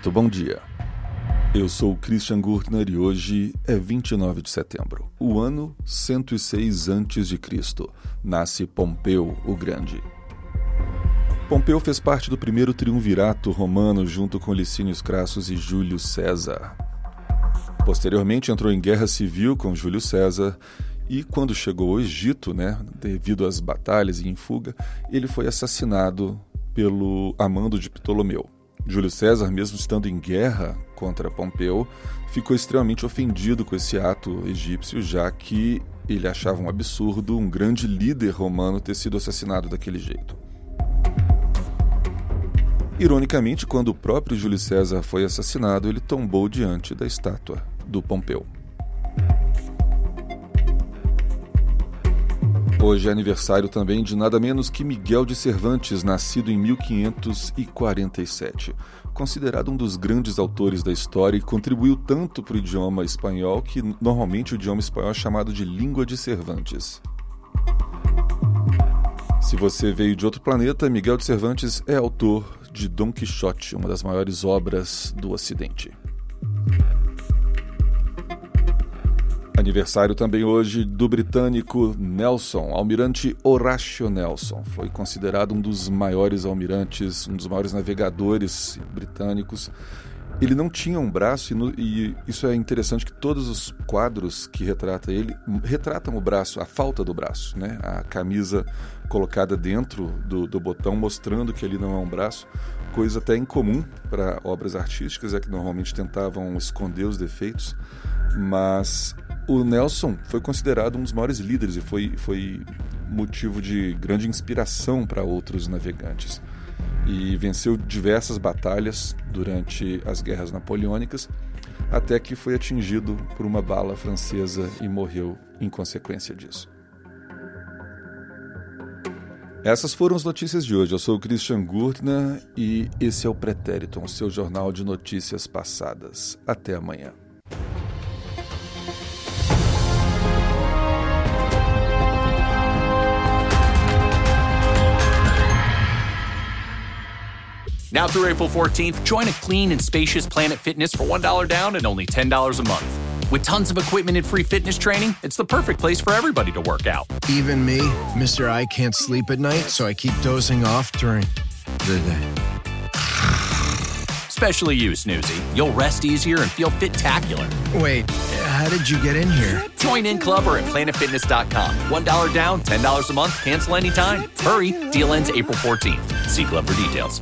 Muito bom dia. Eu sou Christian Gurtner e hoje é 29 de setembro. O ano 106 a.C. Nasce Pompeu o Grande. Pompeu fez parte do primeiro triunvirato romano junto com Licínios Crassus e Júlio César. Posteriormente entrou em guerra civil com Júlio César e quando chegou ao Egito, né, devido às batalhas e em fuga, ele foi assassinado pelo amando de Ptolomeu. Júlio César, mesmo estando em guerra contra Pompeu, ficou extremamente ofendido com esse ato egípcio, já que ele achava um absurdo um grande líder romano ter sido assassinado daquele jeito. Ironicamente, quando o próprio Júlio César foi assassinado, ele tombou diante da estátua do Pompeu. Hoje é aniversário também de nada menos que Miguel de Cervantes, nascido em 1547. Considerado um dos grandes autores da história e contribuiu tanto para o idioma espanhol que normalmente o idioma espanhol é chamado de língua de Cervantes. Se você veio de outro planeta, Miguel de Cervantes é autor de Dom Quixote, uma das maiores obras do Ocidente. Aniversário também hoje do britânico Nelson, almirante Horatio Nelson. Foi considerado um dos maiores almirantes, um dos maiores navegadores britânicos. Ele não tinha um braço, e, no, e isso é interessante que todos os quadros que retrata ele retratam o braço, a falta do braço, né? A camisa colocada dentro do, do botão, mostrando que ele não é um braço coisa até incomum para obras artísticas, é que normalmente tentavam esconder os defeitos, mas o Nelson foi considerado um dos maiores líderes e foi, foi motivo de grande inspiração para outros navegantes. E venceu diversas batalhas durante as guerras napoleônicas, até que foi atingido por uma bala francesa e morreu em consequência disso. Essas foram as notícias de hoje. Eu sou o Christian Gurtner e esse é o Pretérito, o seu jornal de notícias passadas. Até amanhã. Now through April 14th, join a clean and spacious Planet Fitness for $1 down and only $10 a month. With tons of equipment and free fitness training, it's the perfect place for everybody to work out. Even me, Mr. I can't sleep at night, so I keep dozing off during the day. Especially you, Snoozy. You'll rest easier and feel fit-tacular. Wait, how did you get in here? Join in club or at planetfitness.com. $1 down, $10 a month, cancel anytime. Hurry, deal ends April 14th. See club for details.